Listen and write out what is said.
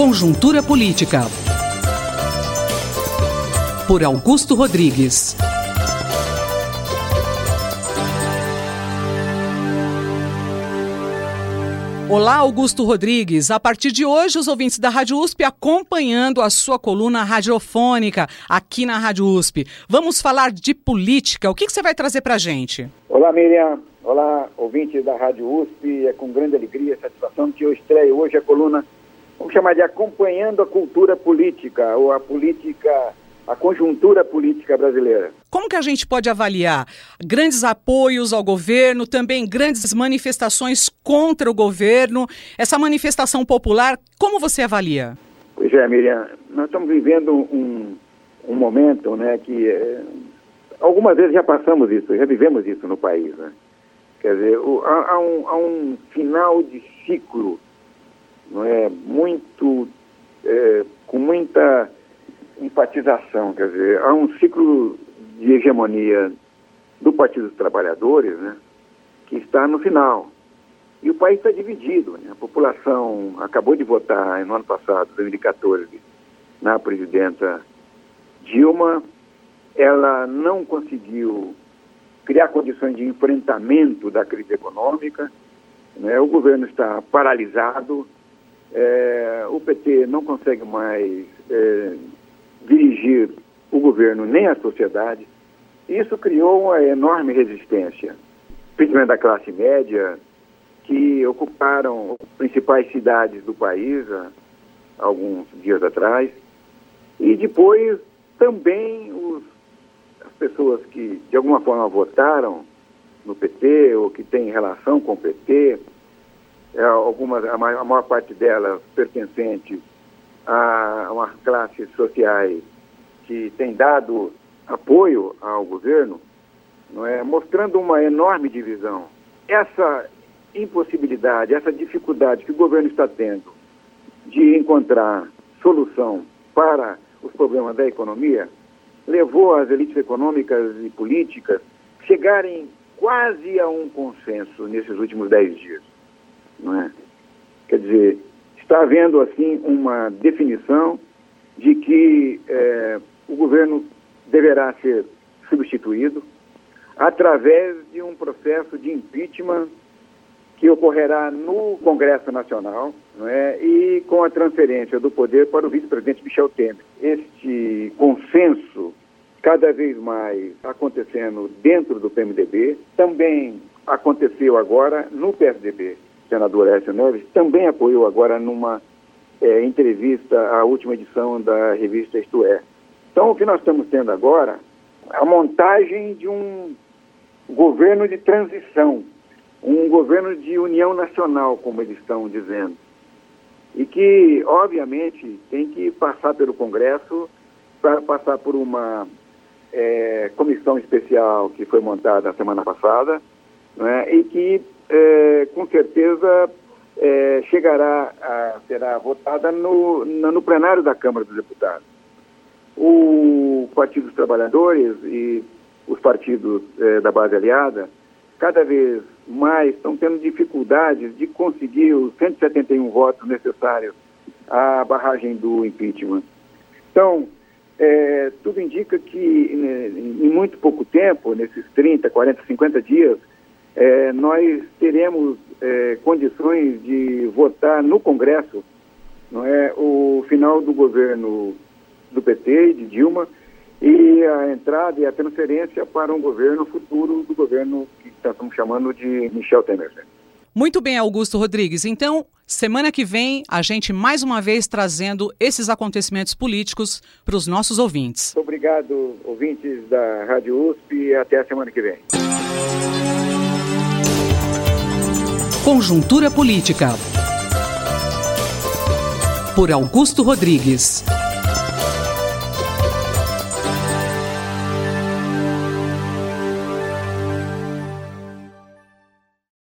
Conjuntura Política. Por Augusto Rodrigues. Olá, Augusto Rodrigues. A partir de hoje, os ouvintes da Rádio USP acompanhando a sua coluna radiofônica aqui na Rádio USP. Vamos falar de política. O que, você vai trazer para gente? Olá, Miriam. Olá, ouvintes da Rádio USP. É com grande alegria e satisfação que eu estreio hoje a coluna, vamos chamar de Acompanhando a Cultura Política, ou a política a conjuntura política brasileira. Como que a gente pode avaliar grandes apoios ao governo, também grandes manifestações contra o governo, essa manifestação popular, como você avalia? Pois é, Miriam, nós estamos vivendo um, um momento né, que é, algumas vezes já passamos isso, já vivemos isso no país. Né? Quer dizer, o, há, há, um, há, um, final de ciclo muito, é, com muita enfatização, quer dizer, há um ciclo de hegemonia do Partido dos Trabalhadores, né, que está no final. E o país está dividido. Né? A população acabou de votar no ano passado, 2014, na presidenta Dilma. Ela não conseguiu criar condições de enfrentamento da crise econômica. Né? O governo está paralisado. É, o PT não consegue mais é, dirigir o governo nem a sociedade. Isso criou uma enorme resistência, principalmente da classe média, que ocuparam as principais cidades do país há alguns dias atrás. E depois também os, as pessoas que de alguma forma votaram no PT ou que têm relação com o PT, é, algumas, a maior, a maior parte delas pertencentes a umas classes sociais que têm dado apoio ao governo, não é, mostrando uma enorme divisão. Essa impossibilidade, essa dificuldade que o governo está tendo de encontrar solução para os problemas da economia, levou as elites econômicas e políticas chegarem quase a um consenso nesses últimos dez dias. É? Quer dizer, está havendo, assim, uma definição de que é, o governo deverá ser substituído através de um processo de impeachment que ocorrerá no Congresso Nacional é, e com a transferência do poder para o vice-presidente Michel Temer. Este consenso cada vez mais acontecendo dentro do PMDB, também aconteceu agora no PSDB senador Écio Neves, também apoiou agora numa é, entrevista à última edição da revista Isto É. Então, o que nós estamos tendo agora é a montagem de um governo de transição, um governo de união nacional, como eles estão dizendo. E que, obviamente, tem que passar pelo Congresso, para passar por uma é, comissão especial que foi montada na semana passada, né, e que é, com certeza é, chegará a será votada no, no plenário da Câmara dos Deputados. O Partido dos Trabalhadores e os partidos é, da base aliada cada vez mais estão tendo dificuldades de conseguir os 171 votos necessários à barragem do impeachment. Então, é, tudo indica que né, em muito pouco tempo, nesses 30, 40, 50 dias, é, nós teremos é, condições de votar no Congresso não é, o final do governo do PT e de Dilma e a entrada e a transferência para um governo futuro do governo que estamos chamando de Michel Temer. Muito bem, Augusto Rodrigues. Então, semana que vem, a gente mais uma vez trazendo esses acontecimentos políticos para os nossos ouvintes. Obrigado, ouvintes da Rádio USP, e até a semana que vem. Conjuntura Política. Por Augusto Rodrigues.